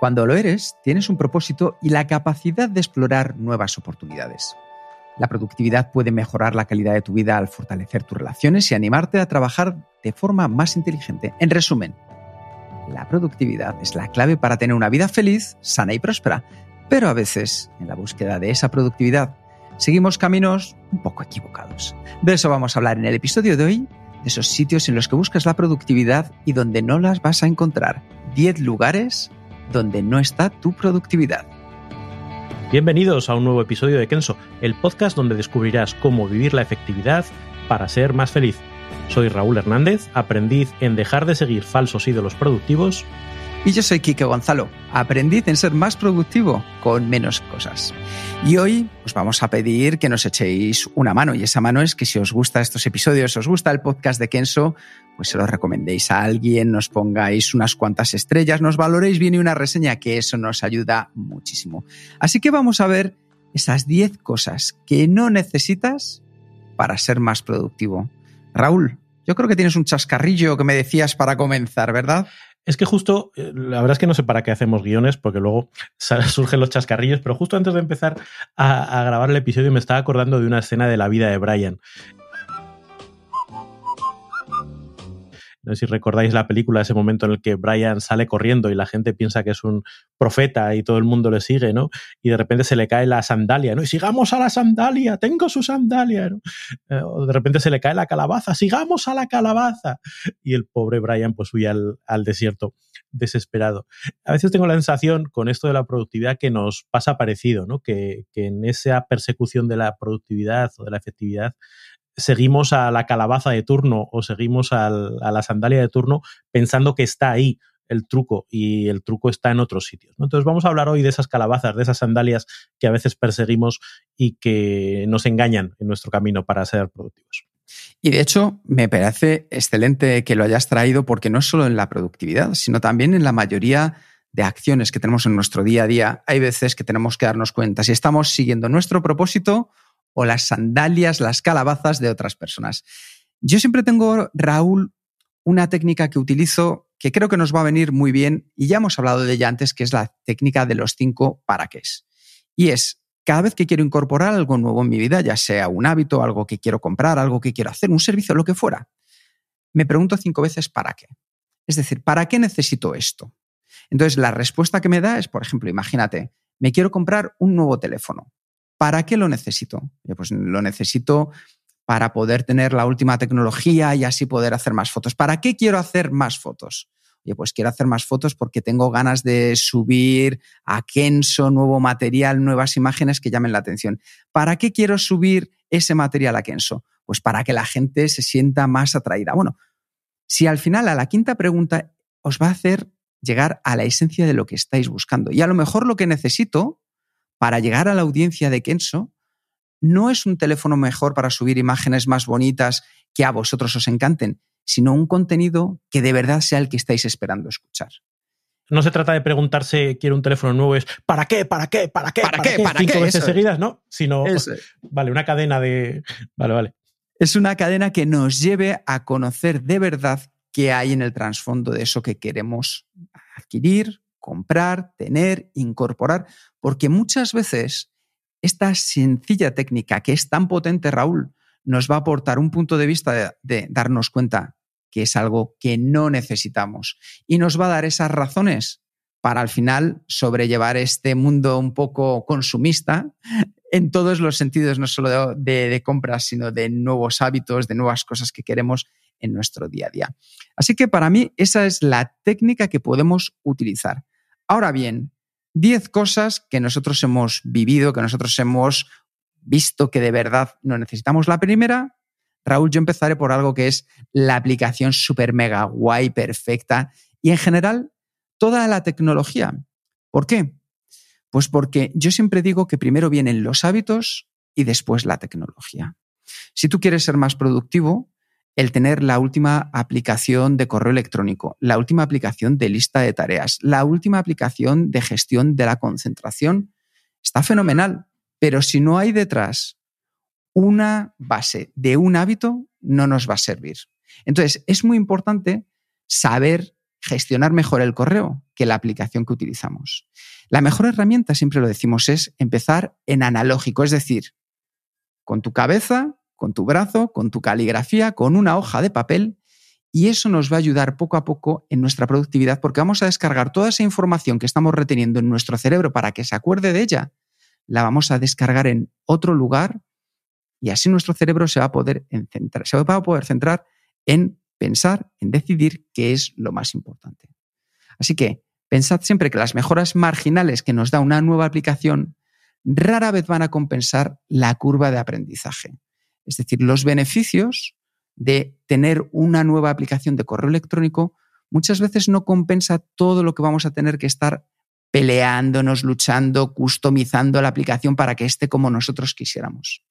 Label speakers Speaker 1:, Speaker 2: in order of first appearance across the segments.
Speaker 1: Cuando lo eres, tienes un propósito y la capacidad de explorar nuevas oportunidades. La productividad puede mejorar la calidad de tu vida al fortalecer tus relaciones y animarte a trabajar de forma más inteligente. En resumen, la productividad es la clave para tener una vida feliz, sana y próspera. Pero a veces, en la búsqueda de esa productividad, seguimos caminos un poco equivocados. De eso vamos a hablar en el episodio de hoy, de esos sitios en los que buscas la productividad y donde no las vas a encontrar. 10 lugares donde no está tu productividad.
Speaker 2: Bienvenidos a un nuevo episodio de Kenso, el podcast donde descubrirás cómo vivir la efectividad para ser más feliz. Soy Raúl Hernández, aprendiz en dejar de seguir falsos ídolos productivos
Speaker 1: y yo soy Quique Gonzalo, aprendiz en ser más productivo con menos cosas. Y hoy os vamos a pedir que nos echéis una mano. Y esa mano es que si os gusta estos episodios, os gusta el podcast de Kenso, pues se lo recomendéis a alguien, nos pongáis unas cuantas estrellas, nos valoréis bien y una reseña, que eso nos ayuda muchísimo. Así que vamos a ver esas 10 cosas que no necesitas para ser más productivo. Raúl, yo creo que tienes un chascarrillo que me decías para comenzar, ¿verdad?
Speaker 2: Es que justo, eh, la verdad es que no sé para qué hacemos guiones, porque luego surgen los chascarrillos, pero justo antes de empezar a, a, grabar el episodio me estaba acordando de una escena de la vida de Brian. No sé si recordáis la película, ese momento en el que Brian sale corriendo y la gente piensa que es un profeta y todo el mundo le sigue, ¿no? Y de repente se le cae la sandalia, ¿no? Y sigamos a la sandalia, tengo su sandalia, ¿no? Eh, o de repente se le cae la calabaza, sigamos a la calabaza. Y el pobre Brian pues huye al, al desierto desesperado. A veces tengo la sensación con esto de la productividad que nos pasa parecido, ¿no? Que, que en esa persecución de la productividad o de la efectividad seguimos a la calabaza de turno o seguimos a la sandalia de turno pensando que está ahí el truco y el truco está en otros sitios. Entonces vamos a hablar hoy de esas calabazas, de esas sandalias que a veces perseguimos y que nos engañan en nuestro camino para ser productivos.
Speaker 1: Y de hecho, me parece excelente que lo hayas traído porque no es solo en la productividad, sino también en la mayoría de acciones que tenemos en nuestro día a día. Hay veces que tenemos que darnos cuenta si estamos siguiendo nuestro propósito o las sandalias, las calabazas de otras personas. Yo siempre tengo, Raúl, una técnica que utilizo que creo que nos va a venir muy bien y ya hemos hablado de ella antes, que es la técnica de los cinco para qué. Y es, cada vez que quiero incorporar algo nuevo en mi vida, ya sea un hábito, algo que quiero comprar, algo que quiero hacer, un servicio, lo que fuera, me pregunto cinco veces para qué. Es decir, ¿para qué necesito esto? Entonces, la respuesta que me da es, por ejemplo, imagínate, me quiero comprar un nuevo teléfono. ¿Para qué lo necesito? Pues lo necesito para poder tener la última tecnología y así poder hacer más fotos. ¿Para qué quiero hacer más fotos? Oye, pues quiero hacer más fotos porque tengo ganas de subir a Kenso nuevo material, nuevas imágenes que llamen la atención. ¿Para qué quiero subir ese material a Kenso? Pues para que la gente se sienta más atraída. Bueno, si al final a la quinta pregunta os va a hacer llegar a la esencia de lo que estáis buscando. Y a lo mejor lo que necesito para llegar a la audiencia de Kenso, no es un teléfono mejor para subir imágenes más bonitas que a vosotros os encanten, sino un contenido que de verdad sea el que estáis esperando escuchar.
Speaker 2: No se trata de preguntarse, quiero un teléfono nuevo, es ¿para qué? ¿Para qué? ¿Para qué? ¿Para, qué? ¿Para Cinco qué? veces seguidas, ¿no? Sino, vale, una cadena de... Vale, vale.
Speaker 1: Es una cadena que nos lleve a conocer de verdad qué hay en el trasfondo de eso que queremos adquirir, comprar, tener, incorporar, porque muchas veces esta sencilla técnica que es tan potente, Raúl, nos va a aportar un punto de vista de, darnos cuenta que es algo que no necesitamos y nos va a dar esas razones para al final sobrellevar este mundo un poco consumista en todos los sentidos, no solo de, compras, sino de nuevos hábitos, de nuevas cosas que queremos en nuestro día a día. Así que para mí esa es la técnica que podemos utilizar. Ahora bien, 10 cosas que nosotros hemos vivido, que nosotros hemos visto que de verdad no necesitamos. La primera, Raúl, yo empezaré por algo que es la aplicación super mega guay, perfecta y en general toda la tecnología. ¿Por qué? Pues porque yo siempre digo que primero vienen los hábitos y después la tecnología. Si tú quieres ser más productivo, el tener la última aplicación de correo electrónico, la última aplicación de lista de tareas, la última aplicación de gestión de la concentración, está fenomenal. Pero si no hay detrás una base de un hábito, no nos va a servir. Entonces, es muy importante saber gestionar mejor el correo que la aplicación que utilizamos. La mejor herramienta, siempre lo decimos, es empezar en analógico, es decir, con tu cabeza, con tu brazo, con tu caligrafía, con una hoja de papel, y eso nos va a ayudar poco a poco en nuestra productividad porque vamos a descargar toda esa información que estamos reteniendo en nuestro cerebro para que se acuerde de ella, la vamos a descargar en otro lugar y así nuestro cerebro se va a poder centrar, se va a poder centrar en pensar, en decidir qué es lo más importante. Así que pensad siempre que las mejoras marginales que nos da una nueva aplicación rara vez van a compensar la curva de aprendizaje. Es decir, los beneficios de tener una nueva aplicación de correo electrónico muchas veces no compensa todo lo que vamos a tener que estar peleándonos, luchando, customizando la aplicación para que esté como nosotros quisiéramos.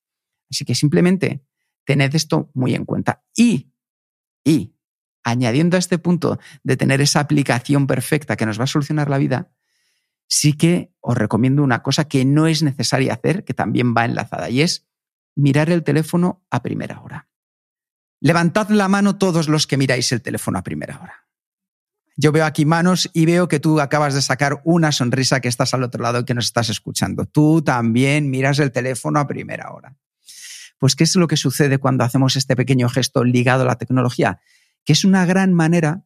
Speaker 1: Así que simplemente tened esto muy en cuenta. Y, y, añadiendo a este punto de tener esa aplicación perfecta que nos va a solucionar la vida, sí que os recomiendo una cosa que no es necesaria hacer, que también va enlazada, y es mirar el teléfono a primera hora. Levantad la mano todos los que miráis el teléfono a primera hora. Yo veo aquí manos y veo que tú acabas de sacar una sonrisa que estás al otro lado y que nos estás escuchando. Tú también miras el teléfono a primera hora. Pues, ¿qué es lo que sucede cuando hacemos este pequeño gesto ligado a la tecnología? Que es una gran manera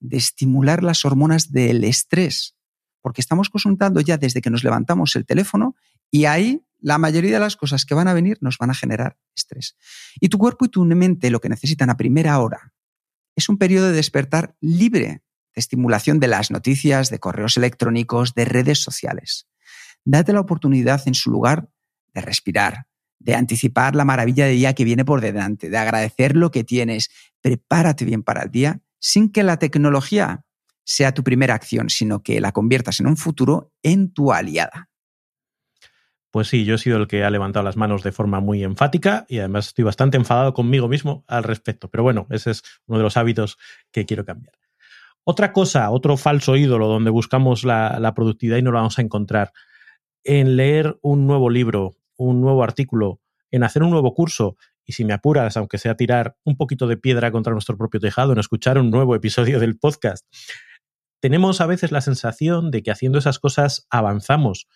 Speaker 1: de estimular las hormonas del estrés, porque estamos consultando ya desde que nos levantamos el teléfono y ahí la mayoría de las cosas que van a venir nos van a generar estrés. Y tu cuerpo y tu mente lo que necesitan a primera hora es un periodo de despertar libre de estimulación de las noticias, de correos electrónicos, de redes sociales. Date la oportunidad en su lugar de respirar, de anticipar la maravilla de día que viene por delante, de agradecer lo que tienes. Prepárate bien para el día sin que la tecnología sea tu primera acción, sino que la conviertas en un futuro en tu aliada.
Speaker 2: Pues sí, yo he sido el que ha levantado las manos de forma muy enfática y además estoy bastante enfadado conmigo mismo al respecto. Pero bueno, ese es uno de los hábitos que quiero cambiar. Otra cosa, otro falso ídolo donde buscamos la, productividad y no lo vamos a encontrar, en leer un nuevo libro, un nuevo artículo, en hacer un nuevo curso y si me apuras, aunque sea tirar un poquito de piedra contra nuestro propio tejado, en escuchar un nuevo episodio del podcast. Tenemos a veces la sensación de que haciendo esas cosas avanzamos,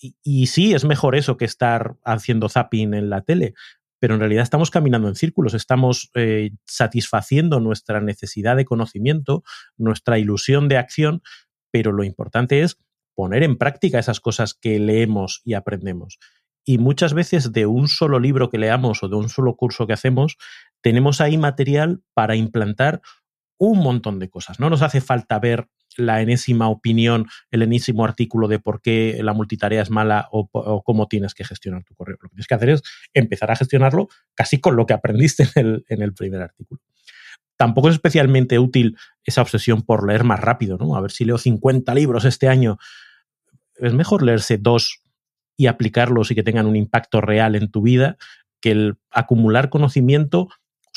Speaker 2: y, sí, es mejor eso que estar haciendo zapping en la tele, pero en realidad estamos caminando en círculos, estamos eh, satisfaciendo nuestra necesidad de conocimiento, nuestra ilusión de acción, pero lo importante es poner en práctica esas cosas que leemos y aprendemos. Y muchas veces de un solo libro que leamos o de un solo curso que hacemos, tenemos ahí material para implantar un montón de cosas. No nos hace falta ver la enésima opinión, el enésimo artículo de por qué la multitarea es mala o, cómo tienes que gestionar tu correo. Lo que tienes que hacer es empezar a gestionarlo casi con lo que aprendiste en el, en el primer artículo. Tampoco es especialmente útil esa obsesión por leer más rápido, ¿no? A ver si leo 50 libros este año. Es mejor leerse dos y aplicarlos y que tengan un impacto real en tu vida que el acumular conocimiento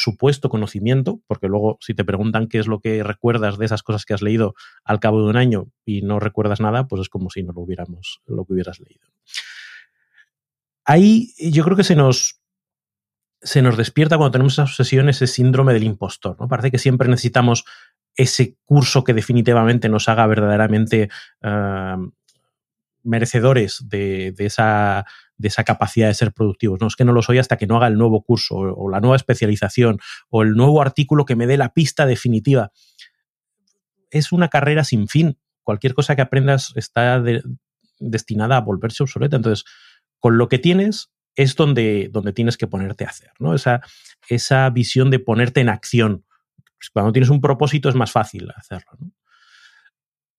Speaker 2: supuesto conocimiento, porque luego si te preguntan qué es lo que recuerdas de esas cosas que has leído al cabo de un año y no recuerdas nada, pues es como si no lo hubiéramos, lo que hubieras leído. Ahí yo creo que se nos, se nos despierta cuando tenemos esa obsesión ese síndrome del impostor. ¿no? Parece que siempre necesitamos ese curso que definitivamente nos haga verdaderamente eh, merecedores de, esa, de, esa, capacidad de ser productivos. No es que no lo soy hasta que no haga el nuevo curso o, la nueva especialización o el nuevo artículo que me dé la pista definitiva. Es una carrera sin fin. Cualquier cosa que aprendas está destinada a volverse obsoleta. Entonces, con lo que tienes es donde, donde tienes que ponerte a hacer, ¿no? Esa, esa visión de ponerte en acción. Cuando tienes un propósito es más fácil hacerlo.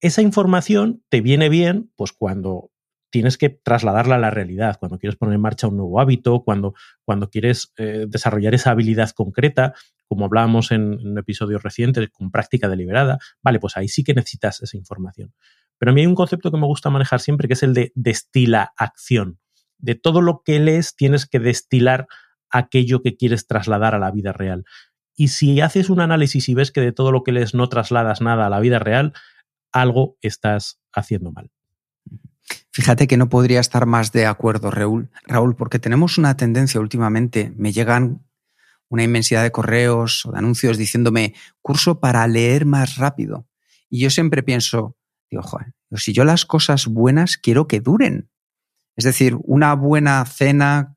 Speaker 2: esa información te viene bien pues cuando tienes que trasladarla a la realidad, cuando quieres poner en marcha un nuevo hábito, cuando, cuando quieres eh, desarrollar esa habilidad concreta, como hablábamos en, en episodios recientes, con práctica deliberada, vale, pues ahí sí que necesitas esa información. Pero a mí hay un concepto que me gusta manejar siempre, que es el de destila acción. De todo lo que lees tienes que destilar aquello que quieres trasladar a la vida real. Y si haces un análisis y ves que de todo lo que lees no trasladas nada a la vida real, algo estás haciendo mal.
Speaker 1: Fíjate que no podría estar más de acuerdo, Raúl, Raúl, porque tenemos una tendencia últimamente, me llegan una inmensidad de correos o de anuncios diciéndome curso para leer más rápido. Y yo siempre pienso, digo, joder, si yo las cosas buenas quiero que duren. Es decir, una buena cena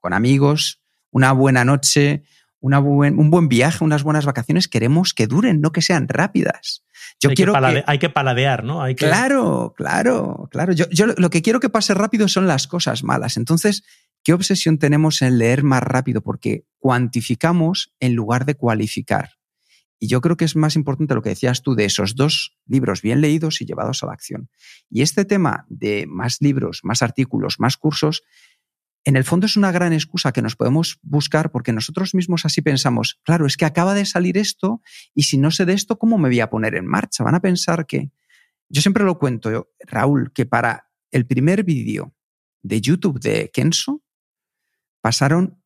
Speaker 1: con amigos, una buena noche, un buen viaje, unas buenas vacaciones, queremos que duren, no que sean rápidas.
Speaker 2: Yo hay, quiero que hay que paladear, ¿no? Hay
Speaker 1: Claro, claro, claro. Yo, yo lo que quiero que pase rápido son las cosas malas. Entonces, ¿qué obsesión tenemos en leer más rápido? Porque cuantificamos en lugar de cualificar. Y yo creo que es más importante lo que decías tú de esos dos libros bien leídos y llevados a la acción. Y este tema de más libros, más artículos, más cursos, en el fondo es una gran excusa que nos podemos buscar porque nosotros mismos así pensamos, claro, es que acaba de salir esto y si no sé de esto, ¿cómo me voy a poner en marcha? Van a pensar que... Yo siempre lo cuento, Raúl, que para el primer vídeo de YouTube de Kenso pasaron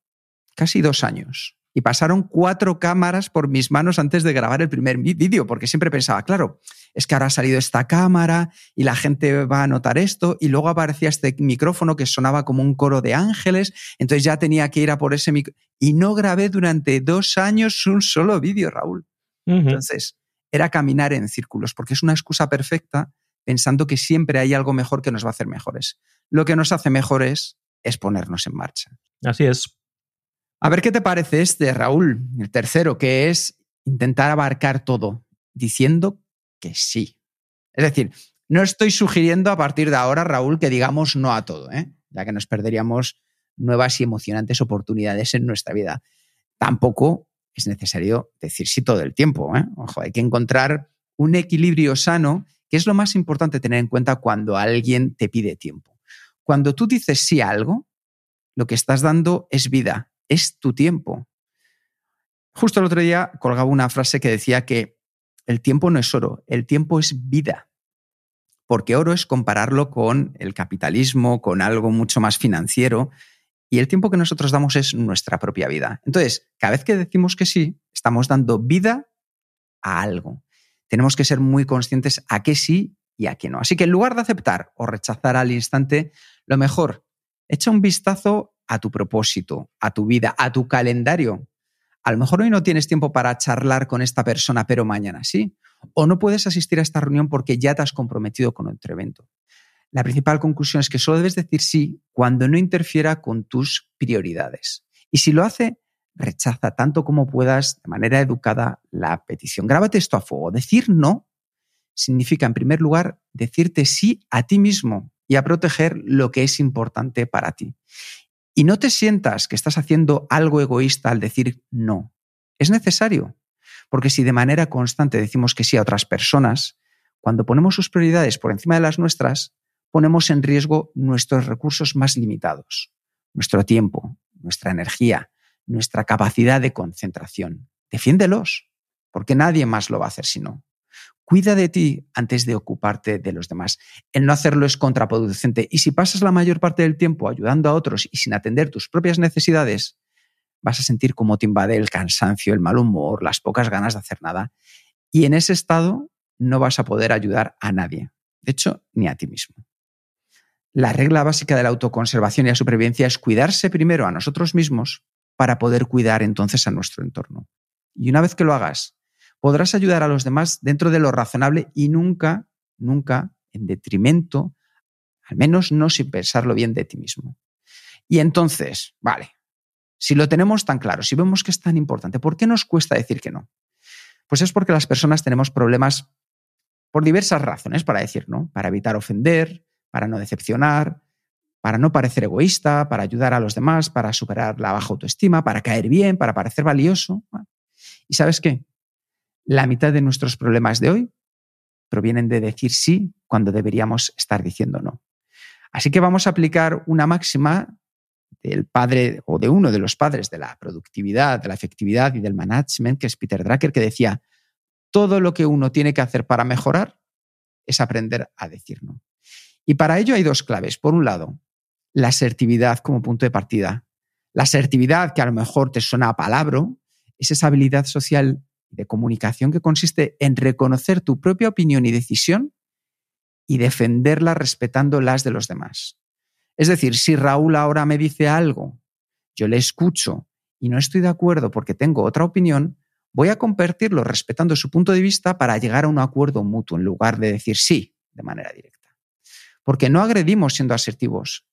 Speaker 1: casi dos años y pasaron cuatro cámaras por mis manos antes de grabar el primer vídeo, porque siempre pensaba, claro, es que ahora ha salido esta cámara y la gente va a notar esto, y luego aparecía este micrófono que sonaba como un coro de ángeles, entonces ya tenía que ir a por ese micrófono. Y no grabé durante dos años un solo vídeo, Raúl. Entonces, era caminar en círculos, porque es una excusa perfecta pensando que siempre hay algo mejor que nos va a hacer mejores. Lo que nos hace mejores es ponernos en marcha.
Speaker 2: Así es.
Speaker 1: A ver qué te parece este, Raúl, el tercero, que es intentar abarcar todo, diciendo que sí. Es decir, no estoy sugiriendo a partir de ahora, Raúl, que digamos no a todo, ¿eh? ya que nos perderíamos nuevas y emocionantes oportunidades en nuestra vida. Tampoco es necesario decir sí todo el tiempo. ¿eh? Ojo, hay que encontrar un equilibrio sano, que es lo más importante tener en cuenta cuando alguien te pide tiempo. Cuando tú dices sí a algo, lo que estás dando es vida, es tu tiempo. Justo el otro día colgaba una frase que decía que el tiempo no es oro, el tiempo es vida. Porque oro es compararlo con el capitalismo, con algo mucho más financiero, y el tiempo que nosotros damos es nuestra propia vida. Entonces, cada vez que decimos que sí, estamos dando vida a algo. Tenemos que ser muy conscientes a qué sí y a qué no. Así que en lugar de aceptar o rechazar al instante, lo mejor, echa un vistazo a tu propósito, a tu vida, a tu calendario. A lo mejor hoy no tienes tiempo para charlar con esta persona, pero mañana sí. O no puedes asistir a esta reunión porque ya te has comprometido con otro evento. La principal conclusión es que solo debes decir sí cuando no interfiera con tus prioridades. Y si lo hace, rechaza tanto como puedas de manera educada la petición. Grábate esto a fuego. Decir no significa, en primer lugar, decirte sí a ti mismo y a proteger lo que es importante para ti. Y no te sientas que estás haciendo algo egoísta al decir no. Es necesario. Porque si de manera constante decimos que sí a otras personas, cuando ponemos sus prioridades por encima de las nuestras, ponemos en riesgo nuestros recursos más limitados, nuestro tiempo, nuestra energía, nuestra capacidad de concentración. Defiéndelos, porque nadie más lo va a hacer si no. Cuida de ti antes de ocuparte de los demás. El no hacerlo es contraproducente. Y si pasas la mayor parte del tiempo ayudando a otros y sin atender tus propias necesidades, vas a sentir cómo te invade el cansancio, el mal humor, las pocas ganas de hacer nada. Y en ese estado no vas a poder ayudar a nadie. De hecho, ni a ti mismo. La regla básica de la autoconservación y la supervivencia es cuidarse primero a nosotros mismos para poder cuidar entonces a nuestro entorno. Y una vez que lo hagas podrás ayudar a los demás dentro de lo razonable y nunca, nunca en detrimento, al menos no sin pensarlo bien de ti mismo. Y entonces, vale, si lo tenemos tan claro, si vemos que es tan importante, ¿por qué nos cuesta decir que no? Pues es porque las personas tenemos problemas por diversas razones para decir no, para evitar ofender, para no decepcionar, para no parecer egoísta, para ayudar a los demás, para superar la baja autoestima, para caer bien, para parecer valioso. ¿Y sabes qué? La mitad de nuestros problemas de hoy provienen de decir sí cuando deberíamos estar diciendo no. Así que vamos a aplicar una máxima del padre o de uno de los padres de la productividad, de la efectividad y del management, que es Peter Drucker, que decía, todo lo que uno tiene que hacer para mejorar, es aprender a decir no. Y para ello hay dos claves. Por un lado, la asertividad como punto de partida. La asertividad, que a lo mejor te suena a palabra, es esa habilidad social de comunicación que consiste en reconocer tu propia opinión y decisión y defenderla respetando las de los demás. Es decir, si Raúl ahora me dice algo, yo le escucho y no estoy de acuerdo porque tengo otra opinión, voy a compartirlo respetando su punto de vista para llegar a un acuerdo mutuo en lugar de decir sí de manera directa. Porque no agredimos siendo asertivos,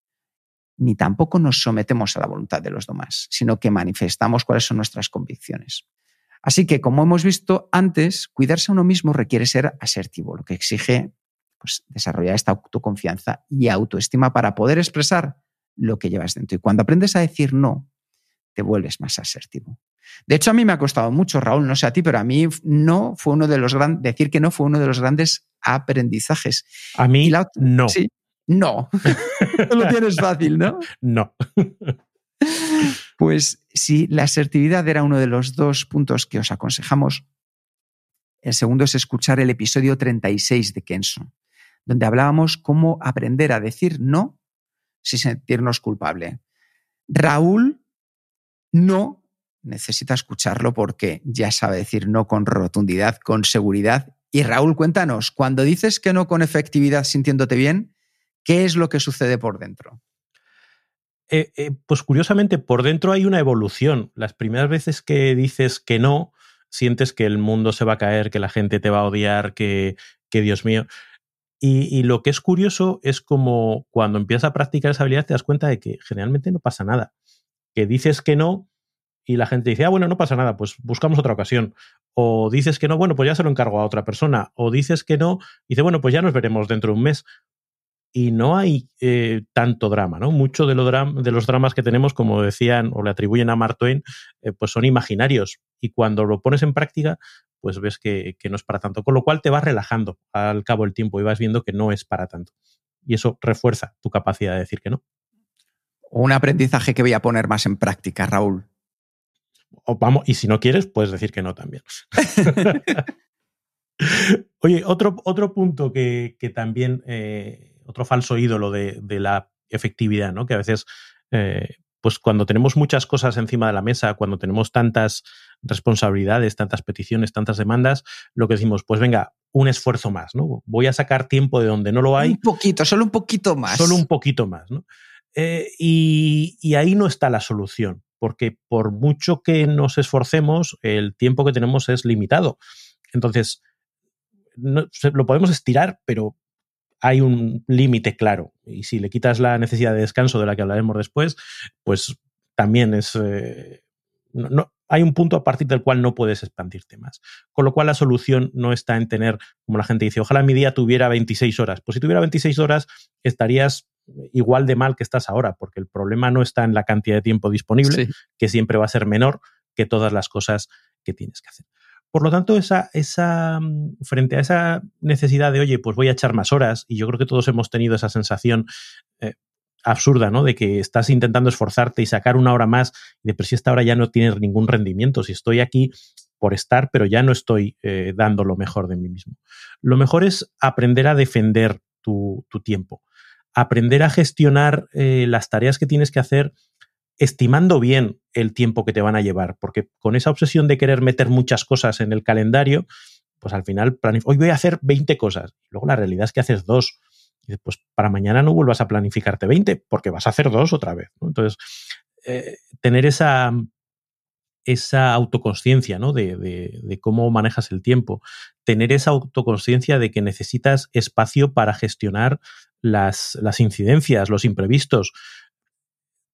Speaker 1: ni tampoco nos sometemos a la voluntad de los demás, sino que manifestamos cuáles son nuestras convicciones. Así que, como hemos visto antes, cuidarse a uno mismo requiere ser asertivo, lo que exige pues, desarrollar esta autoconfianza y autoestima para poder expresar lo que llevas dentro. Y cuando aprendes a decir no, te vuelves más asertivo. De hecho, a mí me ha costado mucho, Raúl, no sé a ti, pero a mí no fue uno de los grandes, decir que no fue uno de los grandes aprendizajes.
Speaker 2: A mí no.
Speaker 1: Sí, no. lo tienes fácil, ¿no?
Speaker 2: No.
Speaker 1: pues si la asertividad era uno de los dos puntos que os aconsejamos, el segundo es escuchar el episodio 36 de Kenso, donde hablábamos cómo aprender a decir no sin sentirnos culpable. Raúl no necesita escucharlo porque ya sabe decir no con rotundidad, con seguridad. Y Raúl, cuéntanos, cuando dices que no con efectividad sintiéndote bien, ¿qué es lo que sucede por dentro?
Speaker 2: Eh, eh, pues curiosamente, por dentro hay una evolución. Las primeras veces que dices que no, sientes que el mundo se va a caer, que la gente te va a odiar, que, que Dios mío. Y, lo que es curioso es como cuando empiezas a practicar esa habilidad te das cuenta de que generalmente no pasa nada. Que dices que no y la gente dice, ah, bueno, no pasa nada, pues buscamos otra ocasión. O dices que no, bueno, pues ya se lo encargo a otra persona. O dices que no, y dice, bueno, pues ya nos veremos dentro de un mes. Y no hay eh, tanto drama, ¿no? Mucho de, lo de, los dramas que tenemos, como decían o le atribuyen a Mark Twain, eh, pues son imaginarios. Y cuando lo pones en práctica, pues ves que, no es para tanto. Con lo cual te vas relajando al cabo del tiempo y vas viendo que no es para tanto. Y eso refuerza tu capacidad de decir que no.
Speaker 1: Un aprendizaje que voy a poner más en práctica, Raúl.
Speaker 2: O vamos, y si no quieres, puedes decir que no también. Oye, otro, otro punto que, también, eh, otro falso ídolo de, la efectividad, ¿no? Que a veces eh, pues cuando tenemos muchas cosas encima de la mesa, cuando tenemos tantas responsabilidades, tantas peticiones, tantas demandas, lo que decimos, pues venga, un esfuerzo más, ¿no? Voy a sacar tiempo de donde no lo hay.
Speaker 1: Un poquito, solo un poquito más.
Speaker 2: Solo un poquito más, ¿no? Eh, y, ahí no está la solución, porque por mucho que nos esforcemos, el tiempo que tenemos es limitado. Entonces, lo podemos estirar, pero hay un límite claro. Y si le quitas la necesidad de descanso de la que hablaremos después, pues también es... Eh, no, hay un punto a partir del cual no puedes expandirte más. Con lo cual la solución no está en tener, como la gente dice, ojalá mi día tuviera 26 horas. Pues si tuviera 26 horas estarías igual de mal que estás ahora, porque el problema no está en la cantidad de tiempo disponible, que siempre va a ser menor que todas las cosas que tienes que hacer. Por lo tanto, esa, esa, mm, frente a esa necesidad de, oye, pues voy a echar más horas, y yo creo que todos hemos tenido esa sensación eh, absurda, ¿no? De que estás intentando esforzarte y sacar una hora más, y de pero si esta hora ya no tiene ningún rendimiento, si estoy aquí por estar, pero ya no estoy eh, dando lo mejor de mí mismo. Lo mejor es aprender a defender tu, tiempo, aprender a gestionar eh, las tareas que tienes que hacer estimando bien el tiempo que te van a llevar, porque con esa obsesión de querer meter muchas cosas en el calendario, pues al final, hoy voy a hacer 20 cosas. Luego la realidad es que haces dos. Y pues para mañana no vuelvas a planificarte 20, porque vas a hacer dos otra vez. Entonces, eh, tener esa, esa autoconsciencia ¿no? de, de, cómo manejas el tiempo, tener esa autoconsciencia de que necesitas espacio para gestionar las, las incidencias, los imprevistos,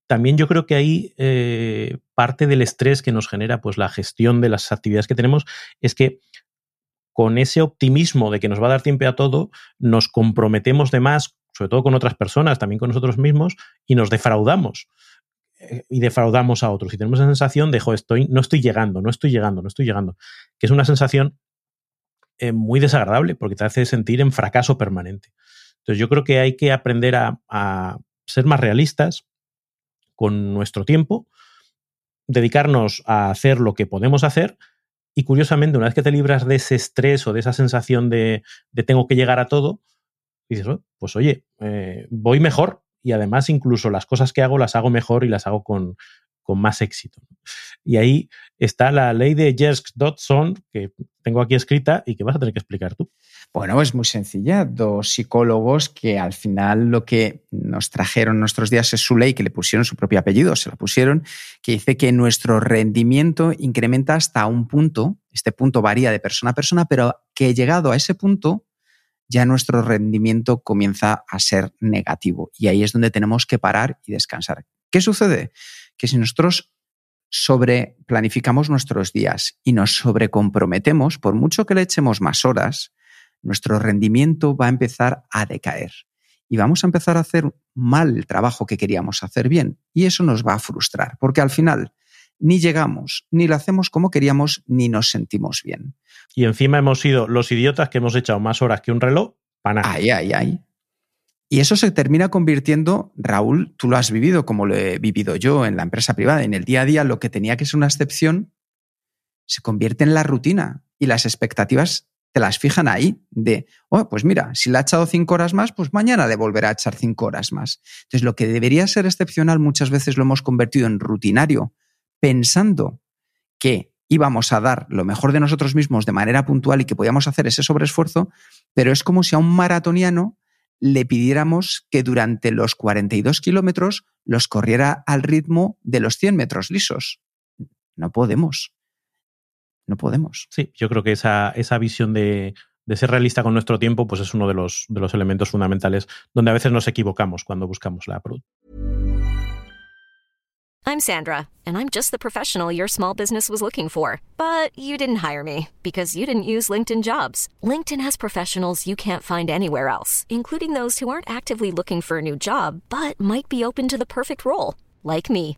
Speaker 2: también yo creo que ahí eh, parte del estrés que nos genera pues, la gestión de las actividades que tenemos es que con ese optimismo de que nos va a dar tiempo a todo, nos comprometemos de más, sobre todo con otras personas, también con nosotros mismos, y nos defraudamos. Eh, y defraudamos a otros. Y tenemos la sensación de, estoy, no estoy llegando, no estoy llegando, no estoy llegando. Que es una sensación eh, muy desagradable porque te hace sentir en fracaso permanente. Entonces yo creo que hay que aprender a ser más realistas, con nuestro tiempo, dedicarnos a hacer lo que podemos hacer y curiosamente, una vez que te libras de ese estrés o de esa sensación de, tengo que llegar a todo, dices, oh, pues oye, eh, voy mejor y además incluso las cosas que hago las hago mejor y las hago con, con más éxito. Y ahí está la ley de Jerks-Dodson, que tengo aquí escrita y que vas a tener que explicar tú.
Speaker 1: Bueno, es muy sencilla. Dos psicólogos que al final lo que nos trajeron nuestros días es su ley, que le pusieron su propio apellido, se la pusieron, que dice que nuestro rendimiento incrementa hasta un punto. Este punto varía de persona a persona, pero que llegado a ese punto, ya nuestro rendimiento comienza a ser negativo. Y ahí es donde tenemos que parar y descansar. ¿Qué sucede? que si nosotros sobreplanificamos nuestros días y nos sobrecomprometemos, por mucho que le echemos más horas, nuestro rendimiento va a empezar a decaer y vamos a empezar a hacer mal el trabajo que queríamos hacer bien y eso nos va a frustrar porque al final ni llegamos, ni lo hacemos como queríamos, ni nos sentimos bien.
Speaker 2: Y encima hemos sido los idiotas que hemos echado más horas que un reloj para nada.
Speaker 1: Ay, ay, ay. Y eso se termina convirtiendo, Raúl, tú lo has vivido como lo he vivido yo en la empresa privada. En el día a día, lo que tenía que ser una excepción se convierte en la rutina y las expectativas te las fijan ahí de, oh, pues mira, si le ha echado cinco horas más, pues mañana le volverá a echar cinco horas más. Entonces, lo que debería ser excepcional muchas veces lo hemos convertido en rutinario, pensando que íbamos a dar lo mejor de nosotros mismos de manera puntual y que podíamos hacer ese sobreesfuerzo, pero es como si a un maratoniano le pidiéramos que durante los 42 kilómetros los corriera al ritmo de los 100 metros lisos. No podemos. No podemos.
Speaker 2: Sí, yo creo que esa, esa visión de, de ser realista con nuestro tiempo pues es uno de los, de los elementos fundamentales donde a veces nos equivocamos cuando buscamos la producción.
Speaker 3: I'm Sandra, and I'm just the professional your small business was looking for. But you didn't hire me because you didn't use LinkedIn jobs. LinkedIn has professionals you can't find anywhere else, including those who aren't actively looking for a new job but might be open to the perfect role, like me.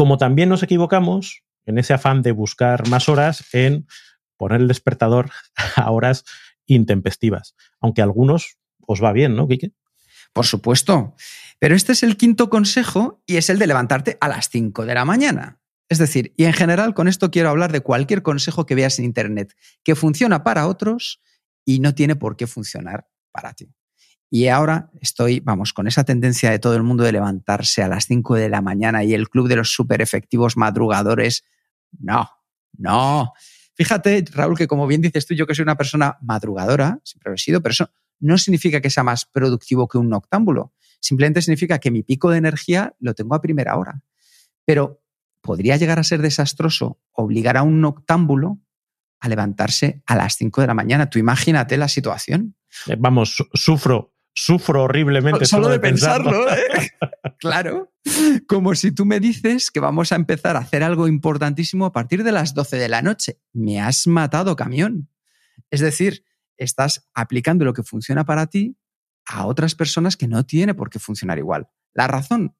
Speaker 2: Como también nos equivocamos en ese afán de buscar más horas en poner el despertador a horas intempestivas, aunque a algunos os va bien, ¿no, Quique?
Speaker 1: Por supuesto. Pero este es el quinto consejo y es el de levantarte a las 5 de la mañana. Es decir, y en general con esto quiero hablar de cualquier consejo que veas en Internet que funciona para otros y no tiene por qué funcionar para ti. Y ahora estoy, vamos, con esa tendencia de todo el mundo de levantarse a las 5 de la mañana y el club de los súper efectivos madrugadores. No, no. Fíjate, Raúl, que como bien dices tú, yo que soy una persona madrugadora, siempre he sido, pero eso no significa que sea más productivo que un noctámbulo. Simplemente significa que mi pico de energía lo tengo a primera hora. Pero podría llegar a ser desastroso obligar a un noctámbulo a levantarse a las 5 de la mañana. Tú imagínate la situación.
Speaker 2: Eh, vamos, sufro, sufro horriblemente solo, de, pensarlo. ¿eh?
Speaker 1: claro, como si tú me dices que vamos a empezar a hacer algo importantísimo a partir de las 12 de la noche. Me has matado, camión. Es decir, estás aplicando lo que funciona para ti a otras personas que no tiene por qué funcionar igual. La razón,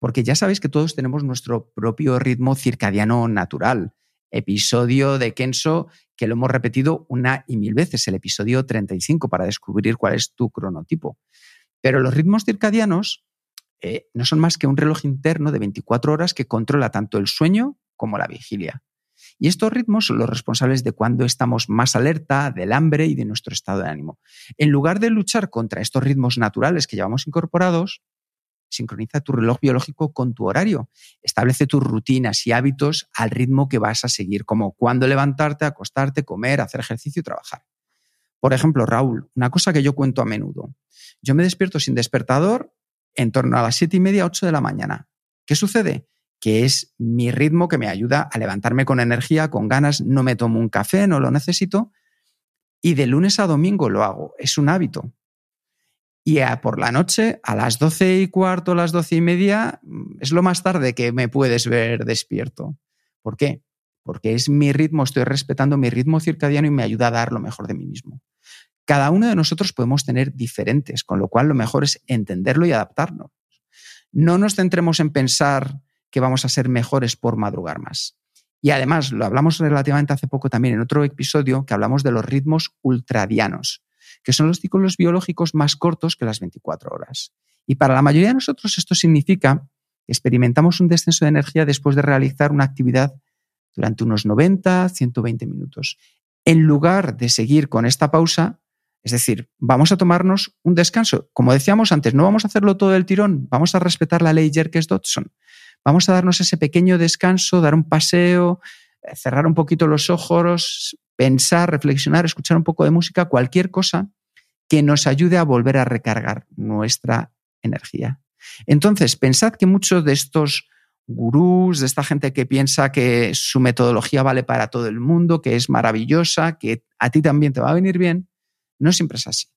Speaker 1: porque ya sabéis que todos tenemos nuestro propio ritmo circadiano natural. Episodio de Kenso que lo hemos repetido una y mil veces, el episodio 35, para descubrir cuál es tu cronotipo. Pero los ritmos circadianos eh, no son más que un reloj interno de 24 horas que controla tanto el sueño como la vigilia. Y estos ritmos son los responsables de cuando estamos más alerta, del hambre y de nuestro estado de ánimo. En lugar de luchar contra estos ritmos naturales que llevamos incorporados, sincroniza tu reloj biológico con tu horario. Establece tus rutinas y hábitos al ritmo que vas a seguir, como cuándo levantarte, acostarte, comer, hacer ejercicio y trabajar. Por ejemplo, Raúl, una cosa que yo cuento a menudo. Yo me despierto sin despertador en torno a las siete y media, ocho de la mañana. ¿Qué sucede? que es mi ritmo que me ayuda a levantarme con energía, con ganas, no me tomo un café, no lo necesito, y de lunes a domingo lo hago, es un hábito. Y por la noche, a las doce y cuarto, a las doce y media, mm, es lo más tarde que me puedes ver despierto. ¿Por qué? Porque es mi ritmo, estoy respetando mi ritmo circadiano y me ayuda a dar lo mejor de mí mismo. Cada uno de nosotros podemos tener diferentes, con lo cual lo mejor es entenderlo y adaptarnos. No nos centremos en pensar que vamos a ser mejores por madrugar más. Y además, lo hablamos relativamente hace poco también en otro episodio que hablamos de los ritmos ultradianos, que son los ciclos biológicos más cortos que las 24 horas. Y para la mayoría de nosotros esto significa que experimentamos un descenso de energía después de realizar una actividad durante unos 90, 120 minutos. En lugar de seguir con esta pausa, es decir, vamos a tomarnos un descanso. Como decíamos antes, no vamos a hacerlo todo el tirón, vamos a respetar la ley Jerkes-Dodson. Vamos a darnos ese pequeño descanso, dar un paseo, eh, cerrar un poquito los ojos, pensar, reflexionar, escuchar un poco de música, cualquier cosa que nos ayude a volver a recargar nuestra energía. Entonces, pensad que muchos de estos gurús, de esta gente que piensa que su metodología vale para todo el mundo, que es maravillosa, que a ti también te va a venir bien, no siempre es así.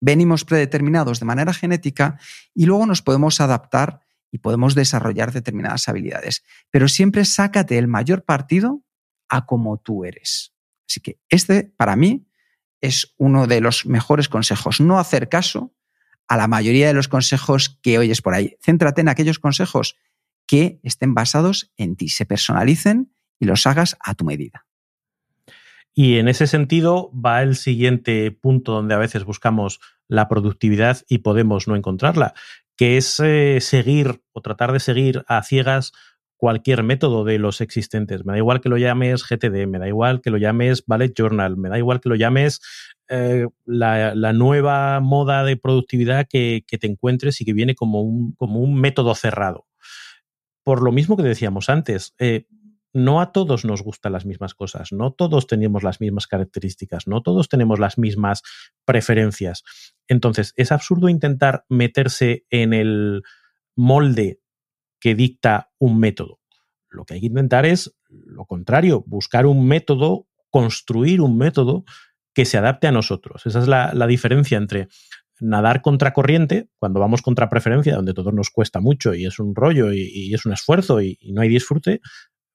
Speaker 1: Venimos predeterminados de manera genética y luego nos podemos adaptar y podemos desarrollar determinadas habilidades. Pero siempre sácate el mayor partido a como tú eres. Así que este, para mí, es uno de los mejores consejos. No hacer caso a la mayoría de los consejos que oyes por ahí. Céntrate en aquellos consejos que estén basados en ti, se personalicen y los hagas a tu medida.
Speaker 2: Y en ese sentido va el siguiente punto donde a veces buscamos la productividad y podemos no encontrarla, que es eh, seguir o tratar de seguir a ciegas cualquier método de los existentes. Me da igual que lo llames GTD, me da igual que lo llames Ballet Journal, me da igual que lo llames eh, la, nueva moda de productividad que, te encuentres y que viene como un, como un, método cerrado. Por lo mismo que decíamos antes, eh, no a todos nos gustan las mismas cosas, no todos tenemos las mismas características, no todos tenemos las mismas preferencias. Entonces, es absurdo intentar meterse en el molde que dicta un método. Lo que hay que intentar es lo contrario, buscar un método, construir un método que se adapte a nosotros. Esa es la, diferencia entre nadar contra corriente, cuando vamos contra preferencia, donde todo nos cuesta mucho y es un rollo y, es un esfuerzo y, no hay disfrute,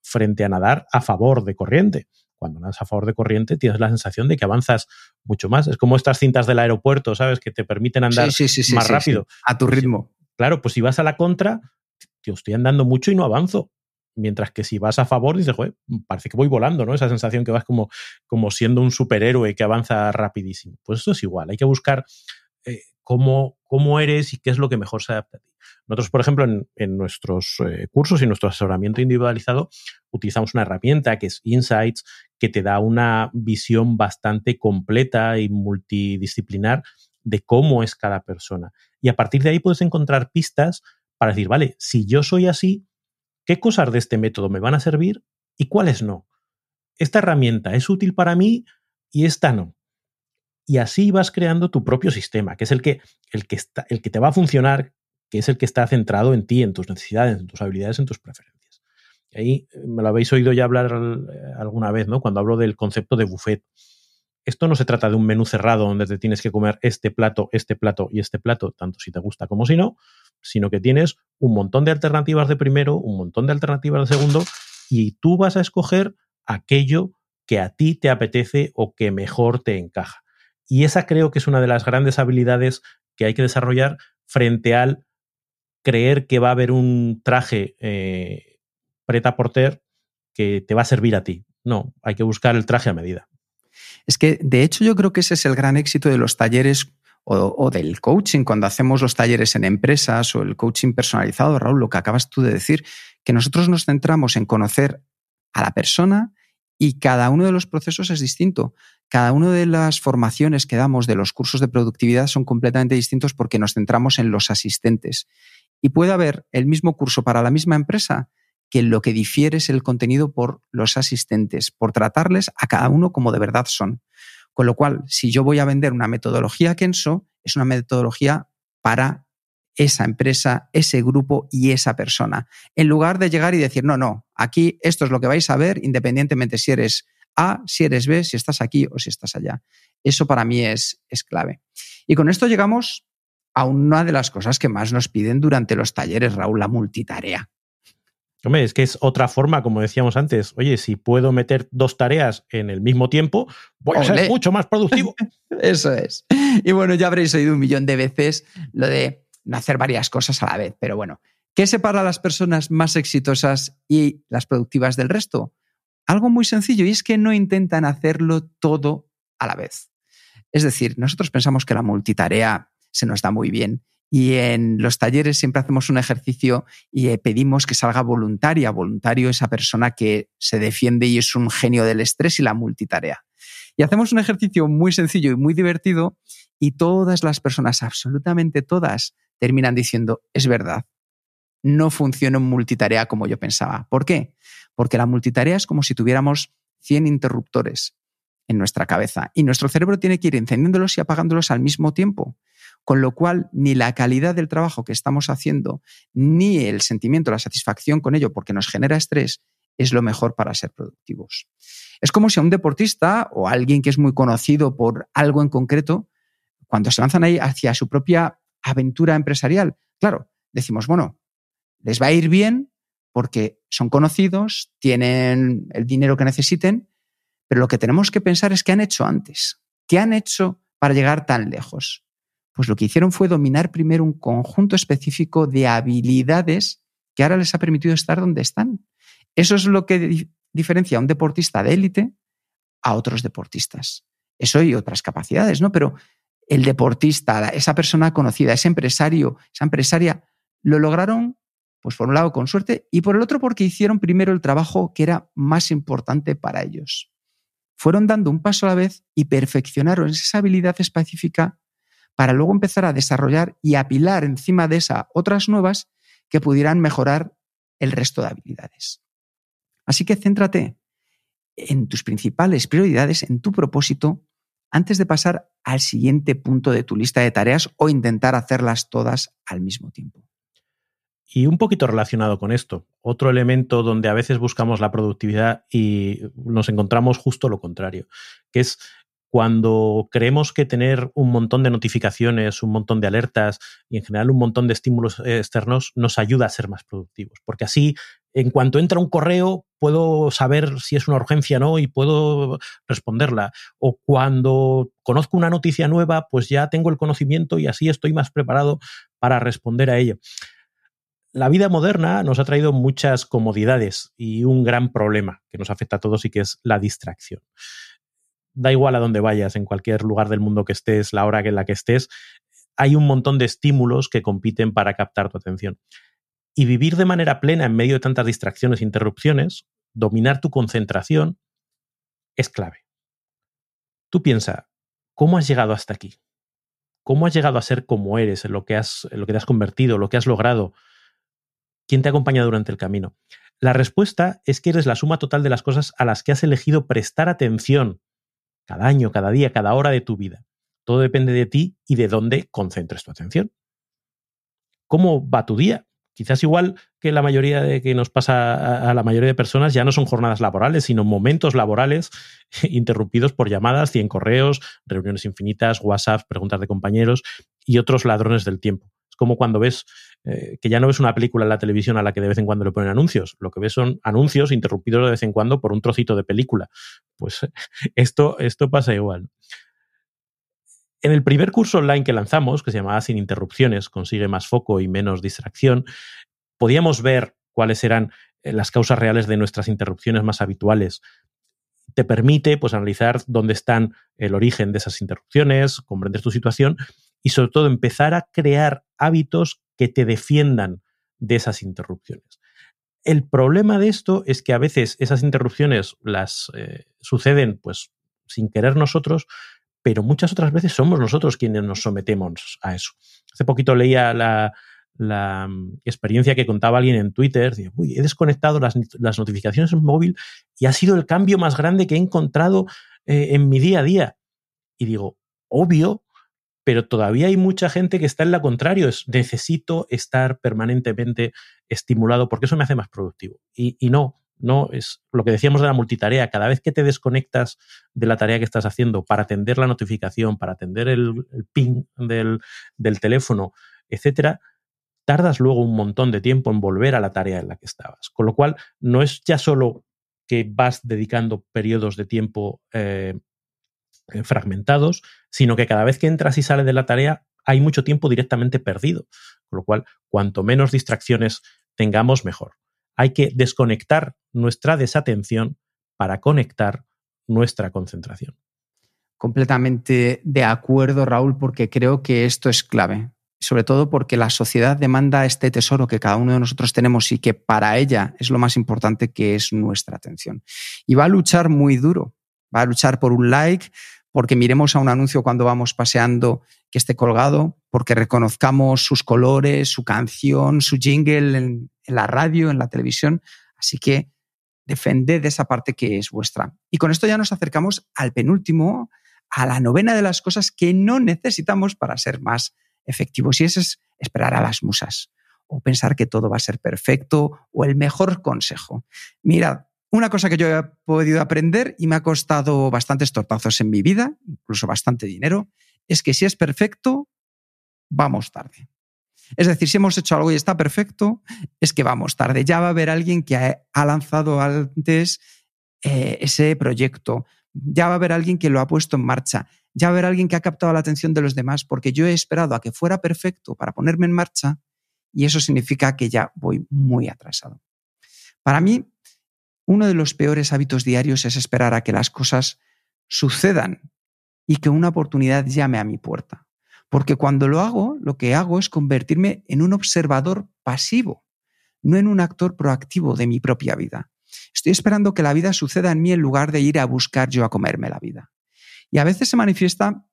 Speaker 2: frente a nadar a favor de corriente. Cuando nadas a favor de corriente tienes la sensación de que avanzas mucho más. Es como estas cintas del aeropuerto, ¿sabes? Que te permiten andar más rápido.
Speaker 1: A tu ritmo.
Speaker 2: Claro, pues si vas a la contra, tío, estoy andando mucho y no avanzo. Mientras que si vas a favor, dices, joder, parece que voy volando, ¿no? Esa sensación que vas como, como siendo un superhéroe que avanza rapidísimo. Pues esto es igual, hay que buscar eh, cómo, cómo eres y qué es lo que mejor se adapta a ti. Nosotros, por ejemplo, en, nuestros eh, cursos y nuestro asesoramiento individualizado, utilizamos una herramienta que es Insights, que te da una visión bastante completa y multidisciplinar de cómo es cada persona. Y a partir de ahí puedes encontrar pistas para decir, vale, si yo soy así, ¿qué cosas de este método me van a servir y cuáles no? Esta herramienta es útil para mí y esta no. Y así vas creando tu propio sistema, que es el que, el que, está, el que te va a funcionar, que es el que está centrado en ti, en tus necesidades, en tus habilidades, en tus preferencias. Y ahí eh, me lo habéis oído ya hablar eh, alguna vez, ¿no? Cuando hablo del concepto de buffet. Esto no se trata de un menú cerrado donde te tienes que comer este plato, este plato y este plato, tanto si te gusta como si no, sino que tienes un montón de alternativas de primero, un montón de alternativas de segundo, y tú vas a escoger aquello que a ti te apetece o que mejor te encaja. Y esa creo que es una de las grandes habilidades que hay que desarrollar frente al creer que va a haber un traje eh, preta porter que te va a servir a ti. No, hay que buscar el traje a medida.
Speaker 1: Es que, de hecho, yo creo que ese es el gran éxito de los talleres o, del coaching, cuando hacemos los talleres en empresas o el coaching personalizado, Raúl, lo que acabas tú de decir, que nosotros nos centramos en conocer a la persona y cada uno de los procesos es distinto. Cada una de las formaciones que damos de los cursos de productividad son completamente distintos porque nos centramos en los asistentes. Y puede haber el mismo curso para la misma empresa que lo que difiere es el contenido por los asistentes, por tratarles a cada uno como de verdad son. Con lo cual, si yo voy a vender una metodología Kenso, es una metodología para esa empresa, ese grupo y esa persona. En lugar de llegar y decir, no, no, aquí esto es lo que vais a ver, independientemente si eres A, si eres B, si estás aquí o si estás allá. Eso para mí es, es clave. Y con esto llegamos a una de las cosas que más nos piden durante los talleres, Raúl, la multitarea.
Speaker 2: Hombre, es que es otra forma, como decíamos antes. Oye, si puedo meter dos tareas en el mismo tiempo, voy a ser mucho más productivo.
Speaker 1: Eso es. Y bueno, ya habréis oído un millón de veces lo de no hacer varias cosas a la vez. Pero bueno, ¿qué separa a las personas más exitosas y las productivas del resto? Algo muy sencillo y es que no intentan hacerlo todo a la vez. Es decir, nosotros pensamos que la multitarea se nos da muy bien y en los talleres siempre hacemos un ejercicio y eh, pedimos que salga voluntaria, voluntario esa persona que se defiende y es un genio del estrés y la multitarea. Y hacemos un ejercicio muy sencillo y muy divertido y todas las personas, absolutamente todas, terminan diciendo, es verdad, no funciona en multitarea como yo pensaba. ¿Por qué? Porque la multitarea es como si tuviéramos 100 interruptores en nuestra cabeza y nuestro cerebro tiene que ir encendiéndolos y apagándolos al mismo tiempo con lo cual ni la calidad del trabajo que estamos haciendo, ni el sentimiento, la satisfacción con ello, porque nos genera estrés, es lo mejor para ser productivos. Es como si a un deportista o alguien que es muy conocido por algo en concreto, cuando se lanzan ahí hacia su propia aventura empresarial, claro, decimos, bueno, les va a ir bien porque son conocidos, tienen el dinero que necesiten, pero lo que tenemos que pensar es qué han hecho antes, qué han hecho para llegar tan lejos. Pues lo que hicieron fue dominar primero un conjunto específico de habilidades que ahora les ha permitido estar donde están. Eso es lo que diferencia a un deportista de élite a otros deportistas. Eso y otras capacidades, ¿no? Pero el deportista, esa persona conocida, ese empresario, esa empresaria, lo lograron, pues por un lado con suerte y por el otro porque hicieron primero el trabajo que era más importante para ellos. Fueron dando un paso a la vez y perfeccionaron esa habilidad específica para luego empezar a desarrollar y apilar encima de esa otras nuevas que pudieran mejorar el resto de habilidades. Así que céntrate en tus principales prioridades, en tu propósito, antes de pasar al siguiente punto de tu lista de tareas o intentar hacerlas todas al mismo tiempo.
Speaker 2: Y un poquito relacionado con esto, otro elemento donde a veces buscamos la productividad y nos encontramos justo lo contrario, que es cuando creemos que tener un montón de notificaciones, un montón de alertas y en general un montón de estímulos externos nos ayuda a ser más productivos. Porque así, en cuanto entra un correo, puedo saber si es una urgencia o no y puedo responderla. O cuando conozco una noticia nueva, pues ya tengo el conocimiento y así estoy más preparado para responder a ello. La vida moderna nos ha traído muchas comodidades y un gran problema que nos afecta a todos y que es la distracción da igual a dónde vayas, en cualquier lugar del mundo que estés, la hora en la que estés, hay un montón de estímulos que compiten para captar tu atención. Y vivir de manera plena en medio de tantas distracciones e interrupciones, dominar tu concentración, es clave. Tú piensa, ¿cómo has llegado hasta aquí? ¿Cómo has llegado a ser como eres, en lo que, has, lo que te has convertido, lo que has logrado? ¿Quién te ha acompañado durante el camino? La respuesta es que eres la suma total de las cosas a las que has elegido prestar atención cada año, cada día, cada hora de tu vida. Todo depende de ti y de dónde concentres tu atención. ¿Cómo va tu día? Quizás igual que la mayoría de que nos pasa a, la mayoría de personas ya no son jornadas laborales, sino momentos laborales interrumpidos por llamadas, 100 correos, reuniones infinitas, WhatsApp, preguntas de compañeros y otros ladrones del tiempo. Como cuando ves eh, que ya no ves una película en la televisión a la que de vez en cuando le ponen anuncios, lo que ves son anuncios interrumpidos de vez en cuando por un trocito de película. Pues esto, esto pasa igual. En el primer curso online que lanzamos, que se llamaba Sin interrupciones, consigue más foco y menos distracción, podíamos ver cuáles eran eh, las causas reales de nuestras interrupciones más habituales. Te permite pues, analizar dónde están el origen de esas interrupciones, comprender tu situación y sobre todo empezar a crear hábitos que te defiendan de esas interrupciones. El problema de esto es que a veces esas interrupciones las eh, suceden pues sin querer nosotros, pero muchas otras veces somos nosotros quienes nos sometemos a eso. Hace poquito leía la, mm, experiencia que contaba alguien en Twitter, he desconectado las, notificaciones en móvil y ha sido el cambio más grande que he encontrado eh, en mi día a día. Y digo, obvio pero todavía hay mucha gente que está en la contrario, es necesito estar permanentemente estimulado porque eso me hace más productivo. Y, no, no es lo que decíamos de la multitarea, cada vez que te desconectas de la tarea que estás haciendo para atender la notificación, para atender el, ping del, del teléfono, etcétera, tardas luego un montón de tiempo en volver a la tarea en la que estabas. Con lo cual, no es ya solo que vas dedicando periodos de tiempo eh, fragmentados, sino que cada vez que entras y sales de la tarea hay mucho tiempo directamente perdido. Con lo cual, cuanto menos distracciones tengamos, mejor. Hay que desconectar nuestra desatención para conectar nuestra concentración.
Speaker 1: Completamente de acuerdo, Raúl, porque creo que esto es clave. Sobre todo porque la sociedad demanda este tesoro que cada uno de nosotros tenemos y que para ella es lo más importante que es nuestra atención. Y va a luchar muy duro. Va a luchar por un like, porque miremos a un anuncio cuando vamos paseando que esté colgado, porque reconozcamos sus colores, su canción, su jingle en, la radio, en la televisión. Así que defended esa parte que es vuestra. Y con esto ya nos acercamos al penúltimo, a la novena de las cosas que no necesitamos para ser más efectivos. Y eso es esperar a las musas o pensar que todo va a ser perfecto o el mejor consejo. Mirad, una cosa que yo he podido aprender y me ha costado bastantes tortazos en mi vida, incluso bastante dinero, es que si es perfecto, vamos tarde. Es decir, si hemos hecho algo y está perfecto, es que vamos tarde. Ya va a haber alguien que ha lanzado antes eh, ese proyecto. Ya va a haber alguien que lo ha puesto en marcha. Ya va a haber alguien que ha captado la atención de los demás porque yo he esperado a que fuera perfecto para ponerme en marcha y eso significa que ya voy muy atrasado. Para mí, uno de los peores hábitos diarios es esperar a que las cosas sucedan y que una oportunidad llame a mi puerta. Porque cuando lo hago, lo que hago es convertirme en un observador pasivo, no en un actor proactivo de mi propia vida. Estoy esperando que la vida suceda en mí en lugar de ir a buscar yo a comerme la vida. Y a veces se manifiesta